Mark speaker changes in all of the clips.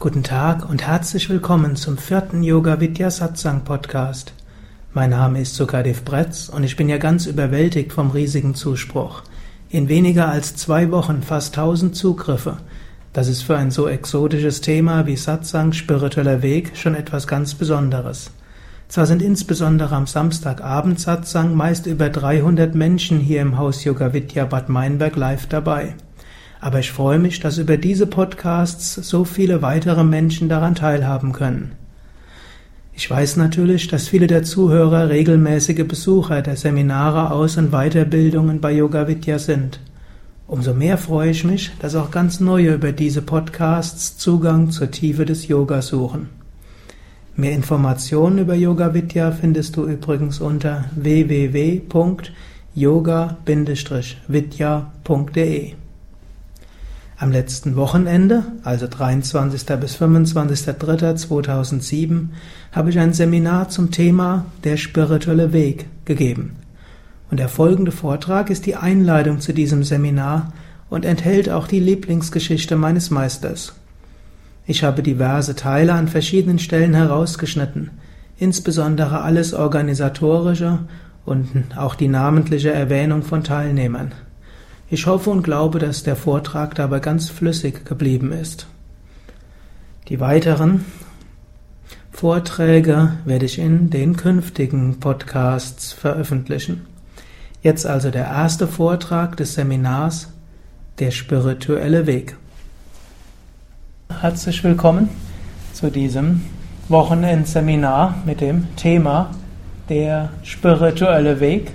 Speaker 1: Guten Tag und herzlich willkommen zum vierten Yoga Vidya Satsang Podcast. Mein Name ist Sukadev Bretz und ich bin ja ganz überwältigt vom riesigen Zuspruch. In weniger als zwei Wochen fast tausend Zugriffe. Das ist für ein so exotisches Thema wie Satsang, spiritueller Weg, schon etwas ganz Besonderes. Zwar sind insbesondere am Samstagabend Satsang meist über 300 Menschen hier im Haus Yoga Vidya Bad Meinberg live dabei. Aber ich freue mich, dass über diese Podcasts so viele weitere Menschen daran teilhaben können. Ich weiß natürlich, dass viele der Zuhörer regelmäßige Besucher der Seminare, Aus- und Weiterbildungen bei Yoga Vidya sind. Umso mehr freue ich mich, dass auch ganz neue über diese Podcasts Zugang zur Tiefe des Yoga suchen. Mehr Informationen über Yoga Vidya findest du übrigens unter www.yoga-vidya.de. Am letzten Wochenende, also 23. bis 25.03.2007, habe ich ein Seminar zum Thema Der spirituelle Weg gegeben. Und der folgende Vortrag ist die Einleitung zu diesem Seminar und enthält auch die Lieblingsgeschichte meines Meisters. Ich habe diverse Teile an verschiedenen Stellen herausgeschnitten, insbesondere alles organisatorische und auch die namentliche Erwähnung von Teilnehmern. Ich hoffe und glaube, dass der Vortrag dabei ganz flüssig geblieben ist. Die weiteren Vorträge werde ich in den künftigen Podcasts veröffentlichen. Jetzt also der erste Vortrag des Seminars Der spirituelle Weg. Herzlich willkommen zu diesem Wochenendseminar mit dem Thema Der spirituelle Weg.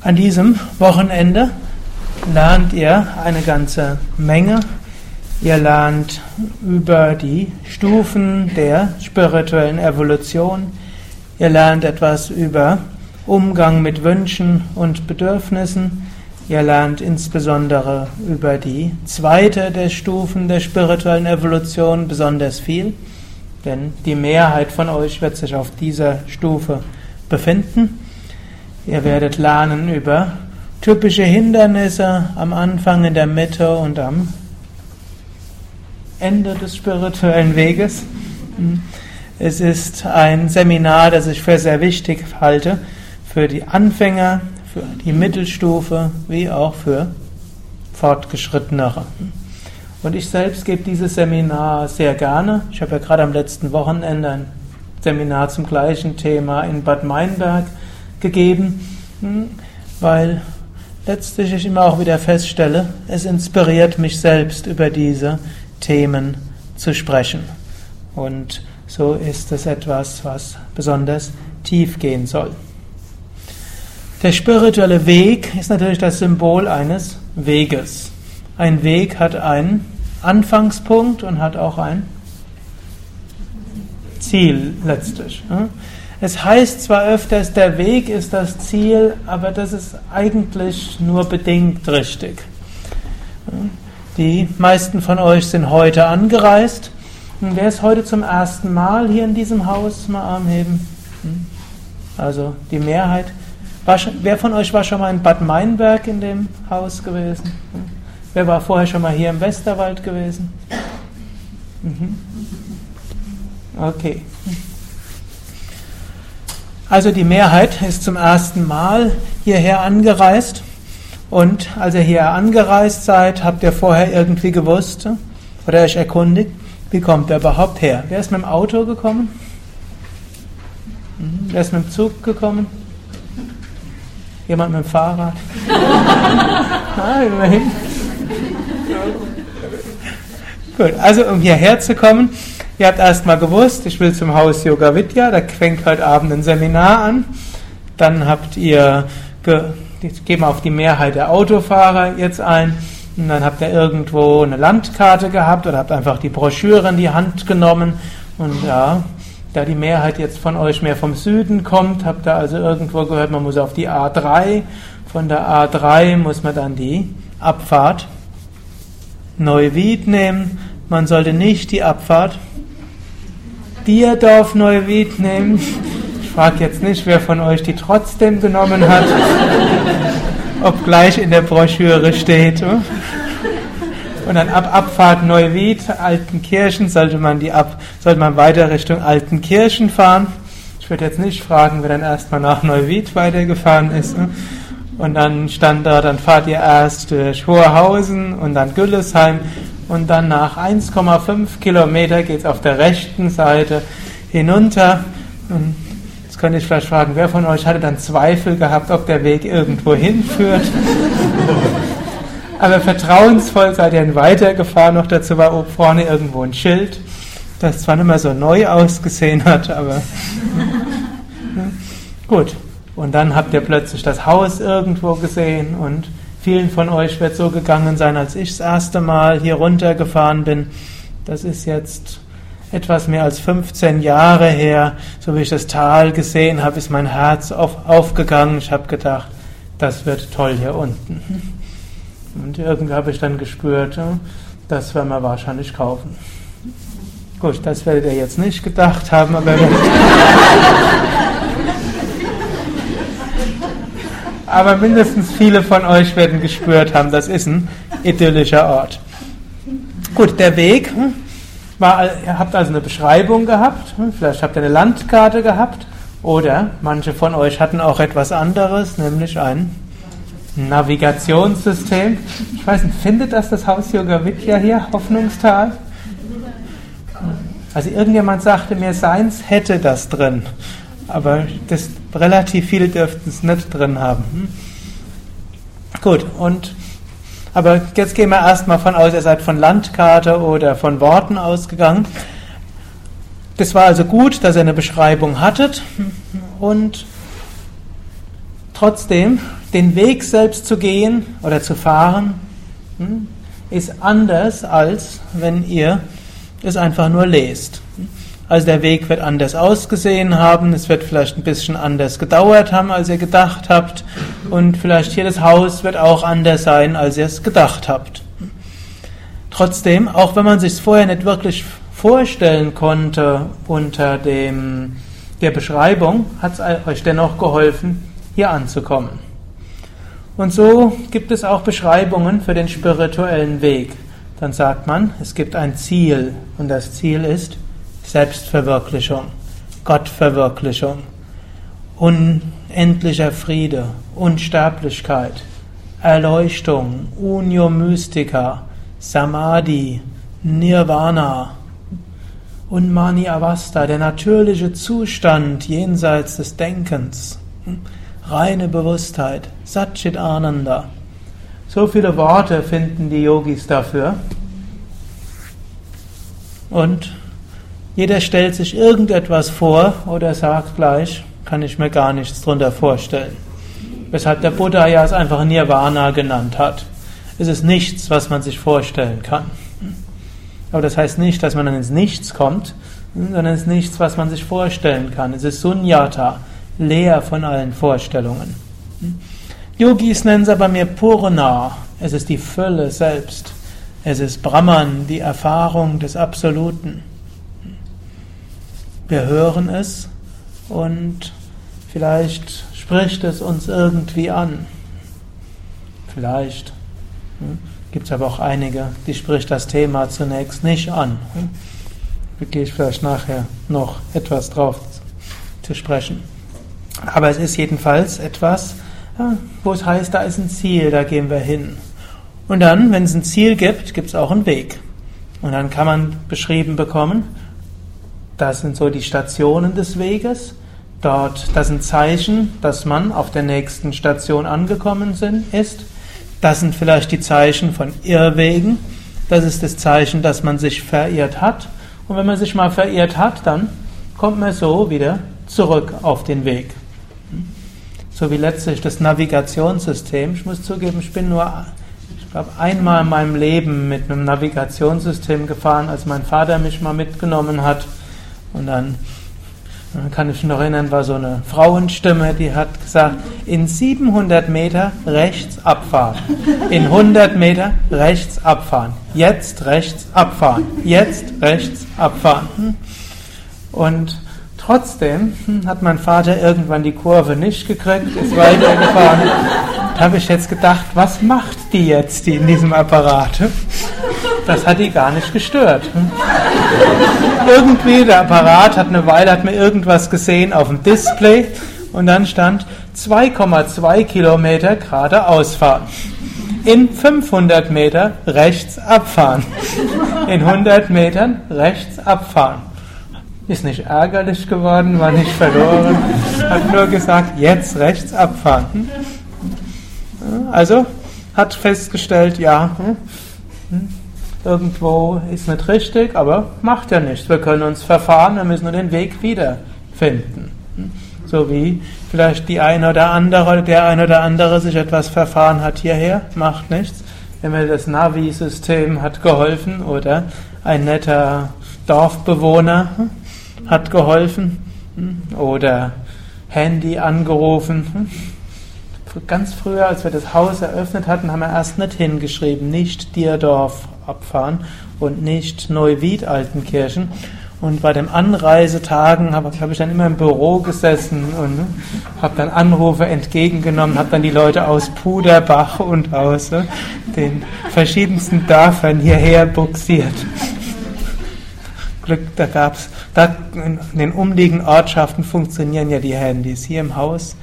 Speaker 1: An diesem Wochenende lernt ihr eine ganze Menge. Ihr lernt über die Stufen der spirituellen Evolution. Ihr lernt etwas über Umgang mit Wünschen und Bedürfnissen. Ihr lernt insbesondere über die zweite der Stufen der spirituellen Evolution besonders viel, denn die Mehrheit von euch wird sich auf dieser Stufe befinden. Ihr werdet lernen über typische Hindernisse am Anfang, in der Mitte und am Ende des spirituellen Weges. Es ist ein Seminar, das ich für sehr wichtig halte, für die Anfänger, für die Mittelstufe, wie auch für Fortgeschrittenere. Und ich selbst gebe dieses Seminar sehr gerne. Ich habe ja gerade am letzten Wochenende ein Seminar zum gleichen Thema in Bad Meinberg gegeben, weil letztlich ich immer auch wieder feststelle, es inspiriert mich selbst über diese Themen zu sprechen. Und so ist es etwas, was besonders tief gehen soll. Der spirituelle Weg ist natürlich das Symbol eines Weges. Ein Weg hat einen Anfangspunkt und hat auch ein Ziel letztlich. Es heißt zwar öfters, der Weg ist das Ziel, aber das ist eigentlich nur bedingt richtig. Die meisten von euch sind heute angereist. Wer ist heute zum ersten Mal hier in diesem Haus? Mal Arm heben. Hm? Also die Mehrheit. Wer von euch war schon mal in Bad Meinberg in dem Haus gewesen? Hm? Wer war vorher schon mal hier im Westerwald gewesen? Mhm. Okay. Also die Mehrheit ist zum ersten Mal hierher angereist. Und als ihr hier angereist seid, habt ihr vorher irgendwie gewusst oder euch erkundigt, wie kommt ihr überhaupt her? Wer ist mit dem Auto gekommen? Mhm. Wer ist mit dem Zug gekommen? Jemand mit dem Fahrrad? ah, immerhin. Gut, also um hierher zu kommen, Ihr habt erstmal gewusst, ich will zum Haus Yoga Vidya, da fängt heute Abend ein Seminar an. Dann habt ihr, ich gehe mal auf die Mehrheit der Autofahrer jetzt ein, und dann habt ihr irgendwo eine Landkarte gehabt oder habt einfach die Broschüre in die Hand genommen. Und ja, da die Mehrheit jetzt von euch mehr vom Süden kommt, habt ihr also irgendwo gehört, man muss auf die A3. Von der A3 muss man dann die Abfahrt Neuwied nehmen. Man sollte nicht die Abfahrt Bierdorf Neuwied nehmen. Ich frage jetzt nicht, wer von euch die trotzdem genommen hat, ob gleich in der Broschüre steht. Und dann ab Abfahrt Neuwied, Altenkirchen, sollte man die ab, sollte man weiter Richtung Altenkirchen fahren. Ich würde jetzt nicht fragen, wer dann erstmal nach Neuwied weitergefahren ist. Und dann stand da, dann fahrt ihr erst durch Hoherhausen und dann Güllesheim und dann nach 1,5 Kilometer geht es auf der rechten Seite hinunter. Und jetzt könnte ich vielleicht fragen, wer von euch hatte dann Zweifel gehabt, ob der Weg irgendwo hinführt? Aber vertrauensvoll seid ihr dann weitergefahren. Noch dazu war oben vorne irgendwo ein Schild, das zwar nicht mehr so neu ausgesehen hat, aber gut. Und dann habt ihr plötzlich das Haus irgendwo gesehen und vielen von euch wird so gegangen sein, als ich das erste Mal hier runtergefahren bin. Das ist jetzt etwas mehr als 15 Jahre her, so wie ich das Tal gesehen habe, ist mein Herz auf, aufgegangen. Ich habe gedacht, das wird toll hier unten. Und irgendwie habe ich dann gespürt, das werden wir wahrscheinlich kaufen. Gut, das werdet ihr jetzt nicht gedacht haben, aber aber mindestens viele von euch werden gespürt haben, das ist ein idyllischer Ort. Gut, der Weg hm, war, ihr habt also eine Beschreibung gehabt, hm, vielleicht habt ihr eine Landkarte gehabt oder manche von euch hatten auch etwas anderes, nämlich ein Navigationssystem. Ich weiß nicht, findet das das Haus Yoga Vidya hier, Hoffnungstal? Also irgendjemand sagte mir, seins hätte das drin. Aber das, relativ viele dürften es nicht drin haben. Hm? Gut, und aber jetzt gehen wir erstmal von aus, ihr seid von Landkarte oder von Worten ausgegangen. Das war also gut, dass ihr eine Beschreibung hattet und trotzdem den Weg selbst zu gehen oder zu fahren hm, ist anders als wenn ihr es einfach nur lest. Also der Weg wird anders ausgesehen haben, es wird vielleicht ein bisschen anders gedauert haben, als ihr gedacht habt und vielleicht hier das Haus wird auch anders sein, als ihr es gedacht habt. Trotzdem, auch wenn man sich vorher nicht wirklich vorstellen konnte unter dem, der Beschreibung, hat es euch dennoch geholfen, hier anzukommen. Und so gibt es auch Beschreibungen für den spirituellen Weg. Dann sagt man, es gibt ein Ziel und das Ziel ist Selbstverwirklichung, Gottverwirklichung, unendlicher Friede, Unsterblichkeit, Erleuchtung, Unio Mystica, Samadhi, Nirvana und Mani Avasta, der natürliche Zustand jenseits des Denkens, reine Bewusstheit, Satchit Ananda. So viele Worte finden die Yogis dafür. Und jeder stellt sich irgendetwas vor oder sagt gleich, kann ich mir gar nichts drunter vorstellen. Weshalb der Buddha ja es einfach Nirvana genannt hat. Es ist nichts, was man sich vorstellen kann. Aber das heißt nicht, dass man dann ins Nichts kommt, sondern es ist nichts, was man sich vorstellen kann. Es ist Sunyata, leer von allen Vorstellungen. Yogis nennen es aber mir Purna. Es ist die Fülle selbst. Es ist Brahman, die Erfahrung des Absoluten. Wir hören es und vielleicht spricht es uns irgendwie an. Vielleicht hm, gibt es aber auch einige, die spricht das Thema zunächst nicht an. Hm? Da gehe ich vielleicht nachher noch etwas drauf zu sprechen. Aber es ist jedenfalls etwas, wo es heißt, da ist ein Ziel, da gehen wir hin. Und dann, wenn es ein Ziel gibt, gibt es auch einen Weg. Und dann kann man beschrieben bekommen, das sind so die Stationen des Weges. Dort, das sind Zeichen, dass man auf der nächsten Station angekommen sind, ist. Das sind vielleicht die Zeichen von Irrwegen. Das ist das Zeichen, dass man sich verirrt hat. Und wenn man sich mal verirrt hat, dann kommt man so wieder zurück auf den Weg. So wie letztlich das Navigationssystem. Ich muss zugeben, ich bin nur, ich glaube, einmal in meinem Leben mit einem Navigationssystem gefahren, als mein Vater mich mal mitgenommen hat. Und dann kann ich mich noch erinnern, war so eine Frauenstimme, die hat gesagt, in 700 Meter rechts abfahren, in 100 Meter rechts abfahren, jetzt rechts abfahren, jetzt rechts abfahren. Und trotzdem hat mein Vater irgendwann die Kurve nicht gekriegt, ist weitergefahren. Habe ich jetzt gedacht, was macht die jetzt, die in diesem Apparat? Das hat die gar nicht gestört. Irgendwie, der Apparat hat eine Weile, hat mir irgendwas gesehen auf dem Display und dann stand 2,2 Kilometer geradeaus fahren. In 500 Meter rechts abfahren. In 100 Metern rechts abfahren. Ist nicht ärgerlich geworden, war nicht verloren. Hat nur gesagt, jetzt rechts abfahren. Also hat festgestellt, ja, irgendwo ist nicht richtig, aber macht ja nichts. Wir können uns verfahren, wir müssen nur den Weg wiederfinden. So wie vielleicht die eine oder andere der eine oder andere sich etwas verfahren hat hierher, macht nichts. Immer das Navi-System hat geholfen oder ein netter Dorfbewohner hat geholfen oder Handy angerufen. Ganz früher, als wir das Haus eröffnet hatten, haben wir erst nicht hingeschrieben, nicht Dierdorf abfahren und nicht Neuwied Altenkirchen, und bei den Anreisetagen habe hab ich dann immer im Büro gesessen und habe dann Anrufe entgegengenommen, habe dann die Leute aus Puderbach und aus ne, den verschiedensten Dörfern hierher buxiert. Glück, da gab's, da in den umliegenden Ortschaften funktionieren ja die Handys. Hier im Haus,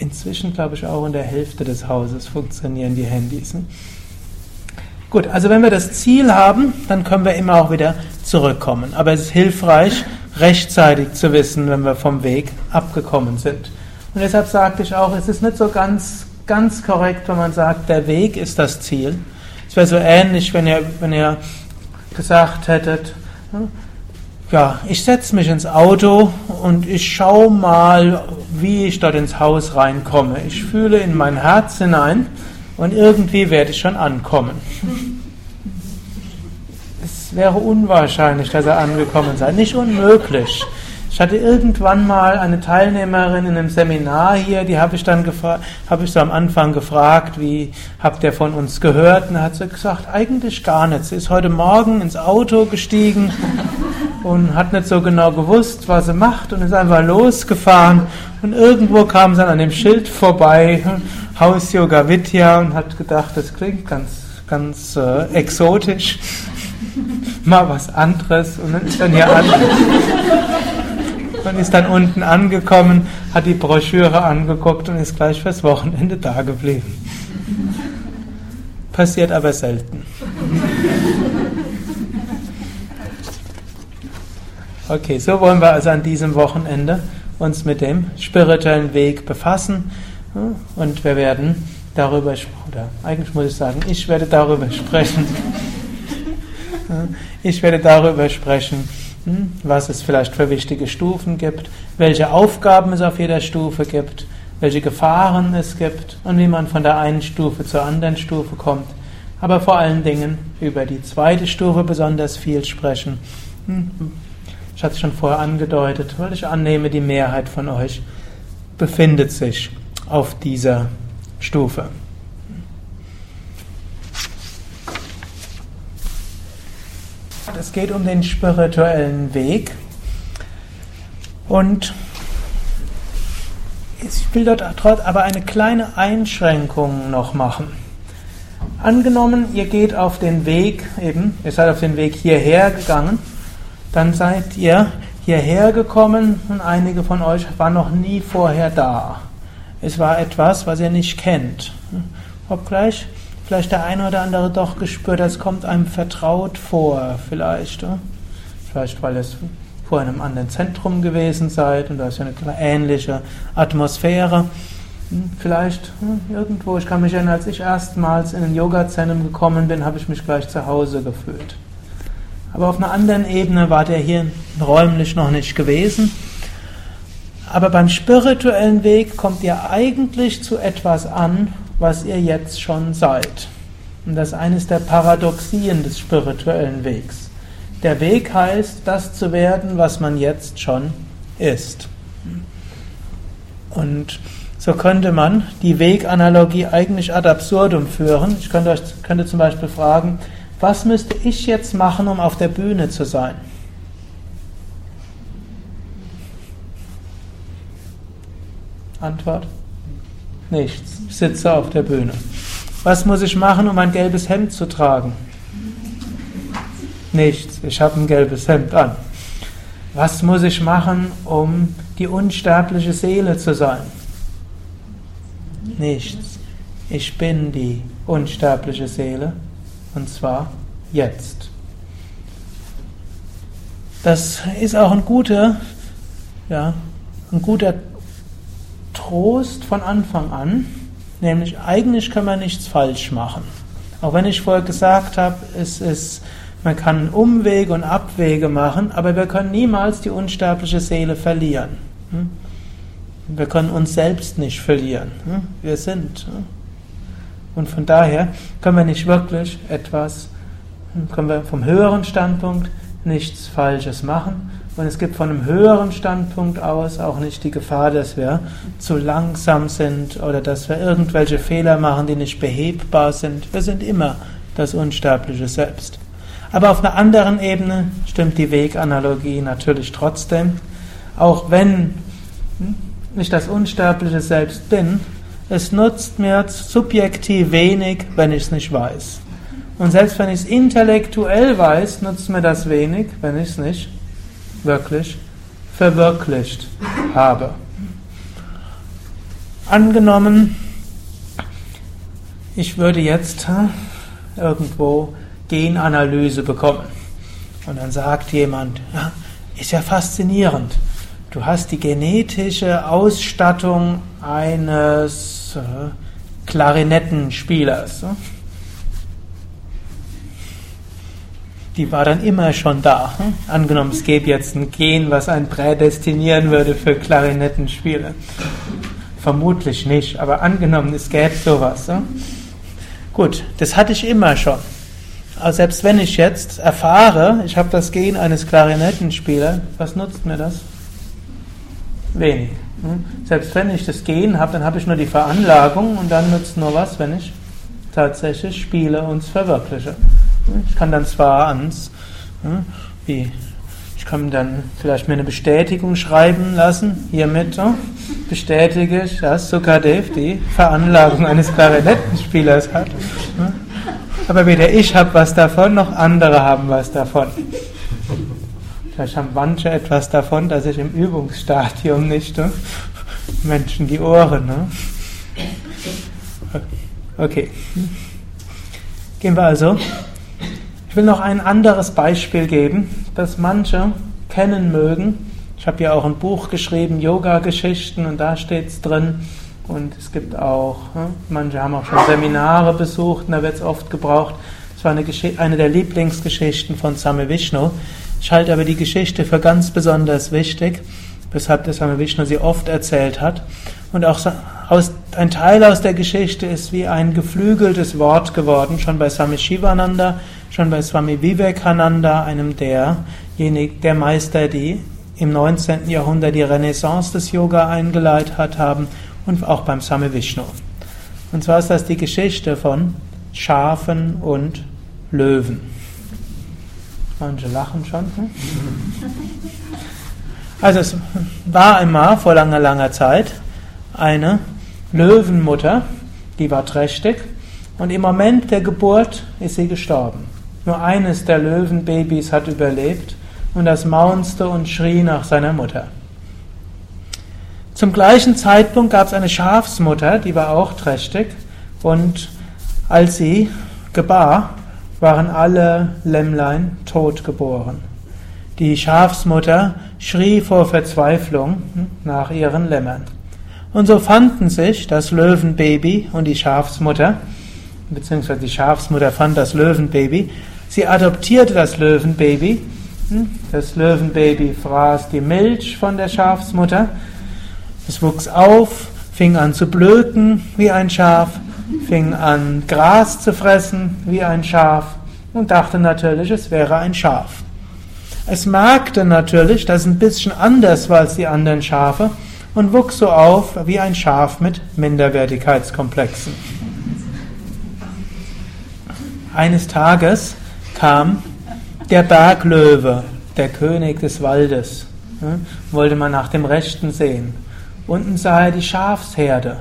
Speaker 1: inzwischen glaube ich auch in der Hälfte des Hauses funktionieren die Handys. Gut, also wenn wir das Ziel haben, dann können wir immer auch wieder zurückkommen. Aber es ist hilfreich, rechtzeitig zu wissen, wenn wir vom Weg abgekommen sind. Und deshalb sagte ich auch, es ist nicht so ganz, ganz korrekt, wenn man sagt, der Weg ist das Ziel. Es wäre so ähnlich, wenn ihr, wenn ihr gesagt hättet, hm, ja, ich setze mich ins Auto und ich schaue mal, wie ich dort ins Haus reinkomme. Ich fühle in mein Herz hinein und irgendwie werde ich schon ankommen. Es wäre unwahrscheinlich, dass er angekommen sei. Nicht unmöglich. Ich hatte irgendwann mal eine Teilnehmerin in einem Seminar hier, die habe ich dann habe ich so am Anfang gefragt, wie habt ihr von uns gehört? Und hat sie gesagt, eigentlich gar nicht. Sie ist heute Morgen ins Auto gestiegen und hat nicht so genau gewusst, was sie macht und ist einfach losgefahren und irgendwo kam sie an dem Schild vorbei Haus Yoga Vidya und hat gedacht, das klingt ganz, ganz äh, exotisch. Mal was anderes und dann ist dann hier an. Man ist dann unten angekommen, hat die Broschüre angeguckt und ist gleich fürs Wochenende da geblieben. Passiert aber selten. Okay, so wollen wir also an diesem Wochenende uns mit dem spirituellen Weg befassen. Und wir werden darüber sprechen, oder eigentlich muss ich sagen, ich werde darüber sprechen. Ich werde darüber sprechen, hm, was es vielleicht für wichtige Stufen gibt, welche Aufgaben es auf jeder Stufe gibt, welche Gefahren es gibt und wie man von der einen Stufe zur anderen Stufe kommt. Aber vor allen Dingen über die zweite Stufe besonders viel sprechen. Ich hatte es schon vorher angedeutet, weil ich annehme, die Mehrheit von euch befindet sich auf dieser Stufe. Es geht um den spirituellen Weg und ich will dort aber eine kleine Einschränkung noch machen. Angenommen, ihr geht auf den Weg, eben, ihr seid auf den Weg hierher gegangen, dann seid ihr hierher gekommen und einige von euch waren noch nie vorher da. Es war etwas, was ihr nicht kennt. Obgleich vielleicht der eine oder andere doch gespürt, es kommt einem vertraut vor, vielleicht. Vielleicht, weil es vor einem anderen Zentrum gewesen seid und da ist ja eine ähnliche Atmosphäre. Vielleicht irgendwo, ich kann mich erinnern, als ich erstmals in ein Yoga-Zentrum gekommen bin, habe ich mich gleich zu Hause gefühlt. Aber auf einer anderen Ebene war der hier räumlich noch nicht gewesen. Aber beim spirituellen Weg kommt ihr eigentlich zu etwas an, was ihr jetzt schon seid. Und das ist eines der Paradoxien des spirituellen Wegs. Der Weg heißt, das zu werden, was man jetzt schon ist. Und so könnte man die Weganalogie eigentlich ad absurdum führen. Ich könnte euch könnte zum Beispiel fragen, was müsste ich jetzt machen, um auf der Bühne zu sein? Antwort? Nichts. Ich sitze auf der Bühne. Was muss ich machen, um ein gelbes Hemd zu tragen? Nichts. Ich habe ein gelbes Hemd an. Was muss ich machen, um die unsterbliche Seele zu sein? Nichts. Ich bin die unsterbliche Seele und zwar jetzt. Das ist auch ein guter, ja, ein guter Trost von Anfang an, nämlich eigentlich kann man nichts falsch machen. Auch wenn ich vorher gesagt habe, es ist, man kann Umwege und Abwege machen, aber wir können niemals die unsterbliche Seele verlieren. Hm? Wir können uns selbst nicht verlieren. Hm? Wir sind. Und von daher können wir nicht wirklich etwas, können wir vom höheren Standpunkt nichts Falsches machen. Und es gibt von einem höheren Standpunkt aus auch nicht die Gefahr, dass wir zu langsam sind oder dass wir irgendwelche Fehler machen, die nicht behebbar sind. Wir sind immer das unsterbliche Selbst. Aber auf einer anderen Ebene stimmt die Weganalogie natürlich trotzdem. Auch wenn ich das unsterbliche Selbst bin, es nutzt mir subjektiv wenig, wenn ich es nicht weiß. Und selbst wenn ich es intellektuell weiß, nutzt mir das wenig, wenn ich es nicht wirklich verwirklicht habe. Angenommen, ich würde jetzt irgendwo Genanalyse bekommen. Und dann sagt jemand, ja, ist ja faszinierend. Du hast die genetische Ausstattung eines äh, Klarinettenspielers. Die war dann immer schon da. Hm? Angenommen, es gäbe jetzt ein Gen, was einen prädestinieren würde für Klarinettenspieler. Vermutlich nicht, aber angenommen, es gäbe sowas. Hm? Gut, das hatte ich immer schon. Aber selbst wenn ich jetzt erfahre, ich habe das Gen eines Klarinettenspielers, was nutzt mir das? Wenig. Hm? Selbst wenn ich das Gen habe, dann habe ich nur die Veranlagung und dann nützt nur was, wenn ich tatsächlich spiele und es verwirkliche. Hm? Ich kann dann zwar ans, hm, wie, ich kann dann vielleicht mir eine Bestätigung schreiben lassen, hiermit bestätige ich, dass Sukadev die Veranlagung eines Klarinettenspielers hat. Aber weder ich habe was davon, noch andere haben was davon. Vielleicht haben manche etwas davon, dass ich im Übungsstadium nicht ne? Menschen die Ohren. Ne? Okay. Gehen wir also. Ich will noch ein anderes Beispiel geben, das manche kennen mögen. Ich habe ja auch ein Buch geschrieben, Yoga-Geschichten, und da steht es drin. Und es gibt auch, ne? manche haben auch schon Seminare besucht, und da wird es oft gebraucht. Es war eine, eine der Lieblingsgeschichten von Same Vishnu. Ich halte aber die Geschichte für ganz besonders wichtig, weshalb der Swami Vishnu sie oft erzählt hat. Und auch aus, ein Teil aus der Geschichte ist wie ein geflügeltes Wort geworden, schon bei Swami Shivananda, schon bei Swami Vivekananda, einem derjenigen, der Meister, die im 19. Jahrhundert die Renaissance des Yoga eingeleitet haben und auch beim Swami Vishnu. Und zwar ist das die Geschichte von Schafen und Löwen. Manche lachen schon. Hm? Also es war einmal vor langer, langer Zeit eine Löwenmutter, die war trächtig und im Moment der Geburt ist sie gestorben. Nur eines der Löwenbabys hat überlebt und das maunste und schrie nach seiner Mutter. Zum gleichen Zeitpunkt gab es eine Schafsmutter, die war auch trächtig und als sie gebar, waren alle Lämmlein tot geboren. Die Schafsmutter schrie vor Verzweiflung nach ihren Lämmern. Und so fanden sich das Löwenbaby und die Schafsmutter, beziehungsweise die Schafsmutter fand das Löwenbaby, sie adoptierte das Löwenbaby, das Löwenbaby fraß die Milch von der Schafsmutter, es wuchs auf, fing an zu blöken wie ein Schaf, fing an Gras zu fressen wie ein Schaf und dachte natürlich, es wäre ein Schaf. Es merkte natürlich, dass es ein bisschen anders war als die anderen Schafe und wuchs so auf wie ein Schaf mit Minderwertigkeitskomplexen. Eines Tages kam der Berglöwe, der König des Waldes, wollte man nach dem Rechten sehen. Unten sah er die Schafsherde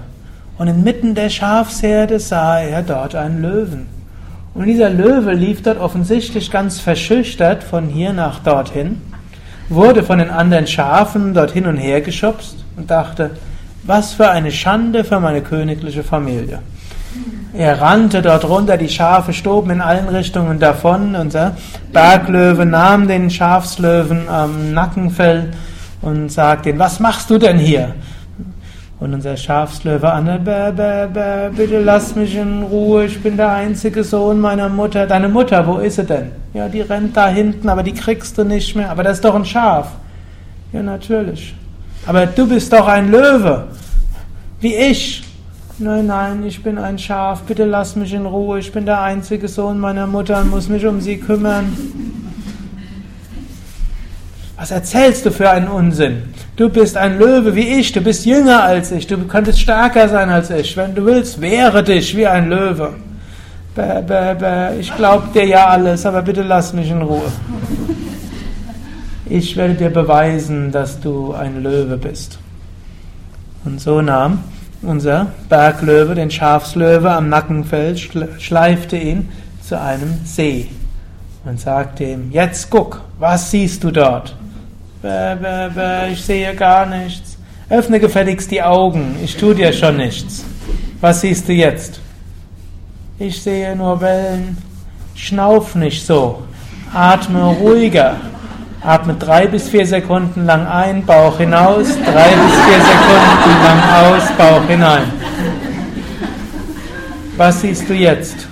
Speaker 1: Und inmitten der Schafsherde sah er dort einen Löwen. Und dieser Löwe lief dort offensichtlich ganz verschüchtert von hier nach dorthin, wurde von den anderen Schafen dort hin und her geschubst und dachte, was für eine Schande für meine königliche Familie. Er rannte dort runter, die Schafe stoben in allen Richtungen davon. Unser Berglöwe nahm den Schafslöwen am Nackenfell und sagte ihm, was machst du denn hier? Und unser Schafslöwe an, bäh, bäh, bitte lass mich in Ruhe, ich bin der einzige Sohn meiner Mutter. Deine Mutter, wo ist sie denn? Ja, die rennt da hinten, aber die kriegst du nicht mehr. Aber das ist doch ein Schaf. Ja, natürlich. Aber du bist doch ein Löwe. Wie ich. Nein, nein, ich bin ein Schaf, bitte lass mich in Ruhe, ich bin der einzige Sohn meiner Mutter und muss mich um sie kümmern. Was erzählst du für einen Unsinn? Du bist ein Löwe wie ich, du bist jünger als ich, du könntest stärker sein als ich. Wenn du willst, wehre dich wie ein Löwe. Bäh, bäh, bäh. Ich glaub dir ja alles, aber bitte lass mich in Ruhe. Ich werde dir beweisen, dass du ein Löwe bist. Und so nahm unser Berglöwe den Schafslöwe am Nackenfell, schleifte ihn zu einem See und sagte ihm, jetzt guck, was siehst du dort? Ich sehe gar nichts. Öffne gefälligst die Augen, ich tu dir schon nichts. Was siehst du jetzt? Ich sehe nur Wellen. Schnauf nicht so. Atme ruhiger. Atme drei bis vier Sekunden lang ein, Bauch hinaus, drei bis vier Sekunden lang aus, Bauch hinein. Was siehst du jetzt?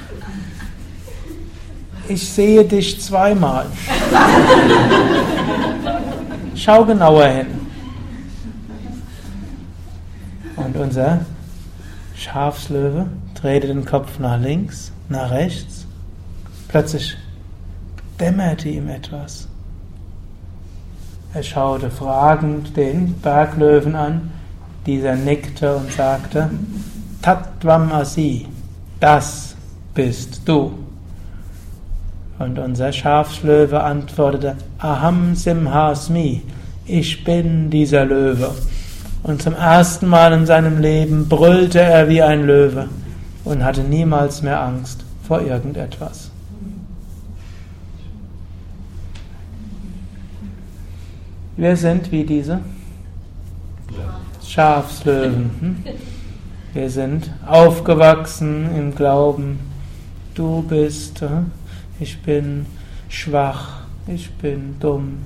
Speaker 1: Ich sehe dich zweimal. Schau genauer hin. Und unser Schafslöwe drehte den Kopf nach links, nach rechts. Plötzlich dämmerte ihm etwas. Er schaute fragend den Berglöwen an. Dieser nickte und sagte, Tattvam Asi, das bist du. Und unser Schafslöwe antwortete, Aham Simhasmi, ich bin dieser Löwe. Und zum ersten Mal in seinem Leben brüllte er wie ein Löwe und hatte niemals mehr Angst vor irgendetwas. Wir sind wie diese Schafslöwen. Hm? Wir sind aufgewachsen im Glauben, du bist hm? Ich bin schwach, ich bin dumm,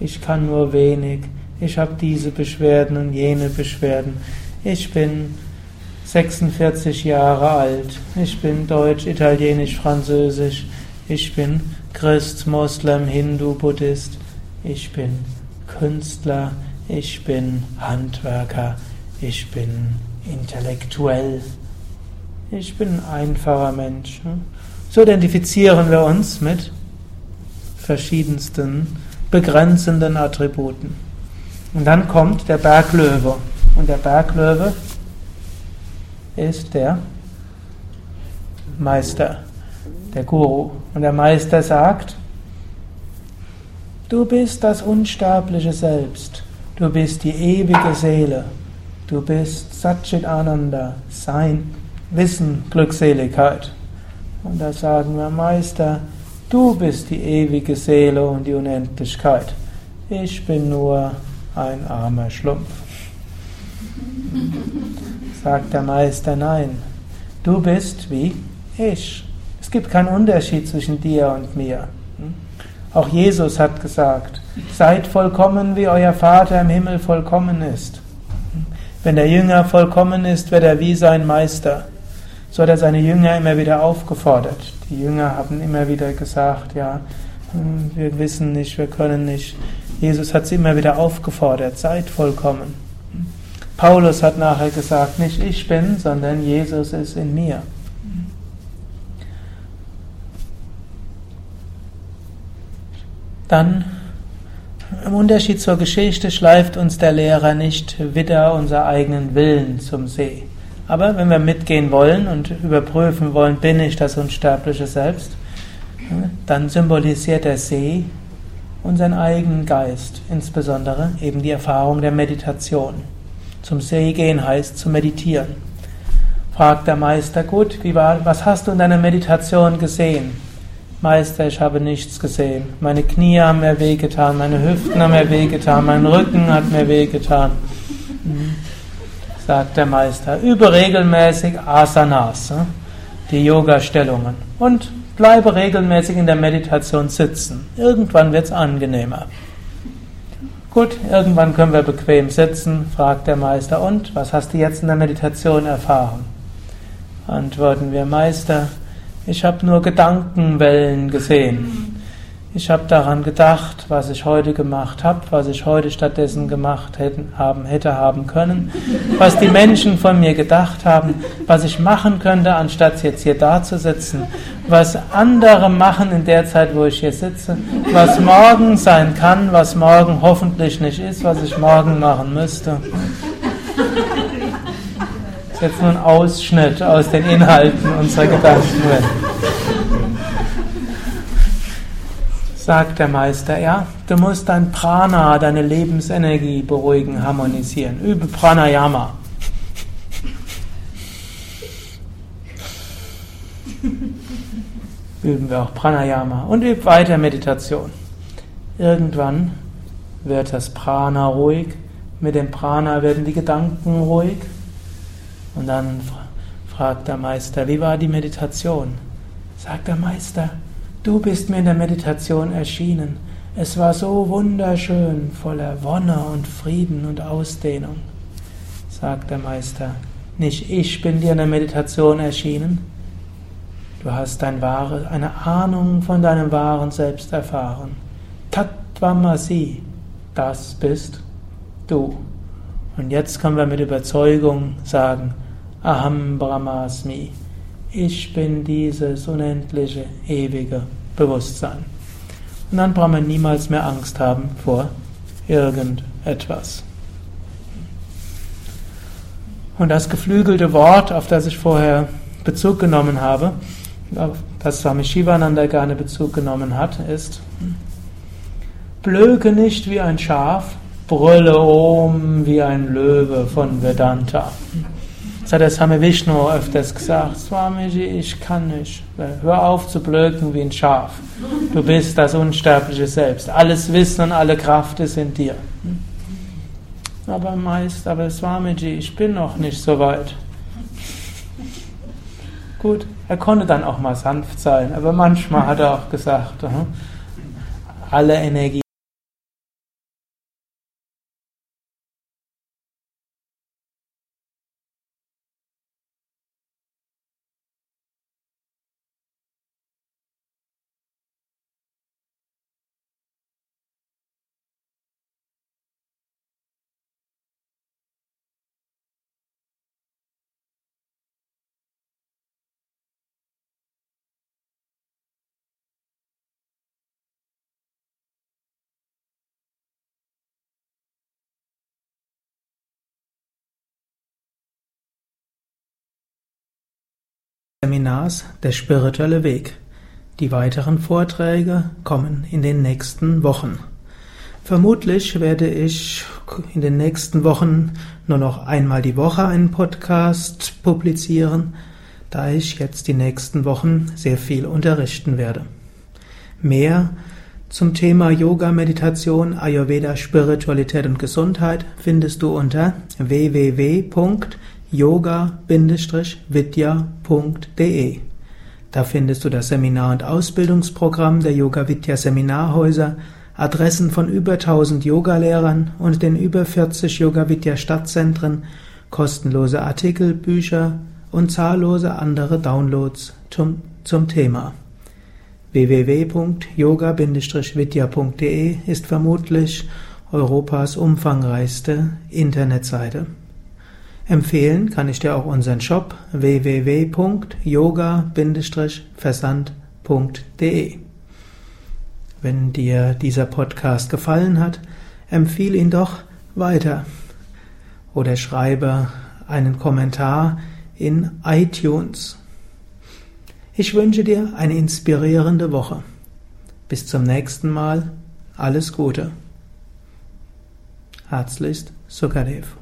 Speaker 1: ich kann nur wenig, ich habe diese Beschwerden und jene Beschwerden, ich bin 46 Jahre alt, ich bin Deutsch, Italienisch, Französisch, ich bin Christ, Moslem, Hindu, Buddhist, ich bin Künstler, ich bin Handwerker, ich bin intellektuell, ich bin ein einfacher Mensch. So identifizieren wir uns mit verschiedensten begrenzenden Attributen. Und dann kommt der Berglöwe. Und der Berglöwe ist der Meister, der Guru. Und der Meister sagt, du bist das unsterbliche Selbst, du bist die ewige Seele, du bist Satchit Ananda, Sein, Wissen, Glückseligkeit. Und da sagen wir, Meister, du bist die ewige Seele und die Unendlichkeit. Ich bin nur ein armer Schlumpf. Sagt der Meister, nein, du bist wie ich. Es gibt keinen Unterschied zwischen dir und mir. Auch Jesus hat gesagt, seid vollkommen, wie euer Vater im Himmel vollkommen ist. Wenn der Jünger vollkommen ist, wird er wie sein Meister so hat er seine Jünger immer wieder aufgefordert. Die Jünger haben immer wieder gesagt, ja, hm, wir wissen nicht, wir können nicht. Jesus hat sie immer wieder aufgefordert, seid vollkommen. Paulus hat nachher gesagt, nicht ich bin, sondern Jesus ist in mir. Dann, im Unterschied zur Geschichte, schleift uns der Lehrer nicht wieder unser eigenen Willen zum See. Aber wenn wir mitgehen wollen und überprüfen wollen, bin ich das unsterbliche Selbst, dann symbolisiert der See unseren eigenen Geist, insbesondere eben die Erfahrung der Meditation. Zum See gehen heißt zu meditieren. fragt der Meister, gut, wie war, was hast du in deiner Meditation gesehen? Meister, ich habe nichts gesehen. Meine Knie haben mir wehgetan, meine Hüften haben mir wehgetan, mein Rücken hat mir wehgetan. Mhm. Sagt der Meister, übe regelmäßig Asanas, ne? die Yoga-Stellungen. Und bleibe regelmäßig in der Meditation sitzen. Irgendwann wird es angenehmer. Gut, irgendwann können wir bequem sitzen, fragt der Meister. Und was hast du jetzt in der Meditation erfahren? Antworten wir, Meister, ich habe nur Gedankenwellen gesehen. Ich habe daran gedacht, was ich heute gemacht habe, was ich heute stattdessen gemacht hätten, haben, hätte haben können, was die Menschen von mir gedacht haben, was ich machen könnte, anstatt jetzt hier da zu sitzen, was andere machen in der Zeit, wo ich hier sitze, was morgen sein kann, was morgen hoffentlich nicht ist, was ich morgen machen müsste. Das ist jetzt nur ein Ausschnitt aus den Inhalten unserer Gedanken sagt der Meister, ja, du musst dein Prana, deine Lebensenergie beruhigen, harmonisieren. Übe Pranayama. Üben wir auch Pranayama und üb weiter Meditation. Irgendwann wird das Prana ruhig, mit dem Prana werden die Gedanken ruhig und dann fragt der Meister, wie war die Meditation? Sagt der Meister, Du bist mir in der Meditation erschienen. Es war so wunderschön, voller Wonne und Frieden und Ausdehnung. Sagt der Meister, nicht ich bin dir in der Meditation erschienen. Du hast dein wahre, eine Ahnung von deinem wahren Selbst erfahren. Tattvamasi, das bist du. Und jetzt können wir mit Überzeugung sagen, Aham Brahmasmi ich bin dieses unendliche, ewige Bewusstsein. Und dann braucht man niemals mehr Angst haben vor irgendetwas. Und das geflügelte Wort, auf das ich vorher Bezug genommen habe, auf das Swami Shivananda gerne Bezug genommen hat, ist Blöke nicht wie ein Schaf, brülle um wie ein Löwe von Vedanta. Das hat der Vishnu öfters gesagt, Swamiji, ich kann nicht. Hör auf zu blöken wie ein Schaf. Du bist das unsterbliche Selbst. Alles Wissen und alle Kraft ist in dir. Aber meist, aber Swamiji, ich bin noch nicht so weit. Gut, er konnte dann auch mal sanft sein, aber manchmal hat er auch gesagt, alle Energie Seminars Der spirituelle Weg. Die weiteren Vorträge kommen in den nächsten Wochen. Vermutlich werde ich in den nächsten Wochen nur noch einmal die Woche einen Podcast publizieren, da ich jetzt die nächsten Wochen sehr viel unterrichten werde. Mehr zum Thema Yoga, Meditation, Ayurveda, Spiritualität und Gesundheit findest du unter www yoga-vidya.de. Da findest du das Seminar- und Ausbildungsprogramm der Yoga Vidya Seminarhäuser, Adressen von über 1000 Yogalehrern und den über 40 Yoga Vidya Stadtzentren, kostenlose Artikel, Bücher und zahllose andere Downloads zum, zum Thema. www.yoga-vidya.de ist vermutlich Europas umfangreichste Internetseite. Empfehlen kann ich dir auch unseren Shop www.yoga-versand.de. Wenn dir dieser Podcast gefallen hat, empfehle ihn doch weiter oder schreibe einen Kommentar in iTunes. Ich wünsche dir eine inspirierende Woche. Bis zum nächsten Mal. Alles Gute. Herzlichst, Sukadev.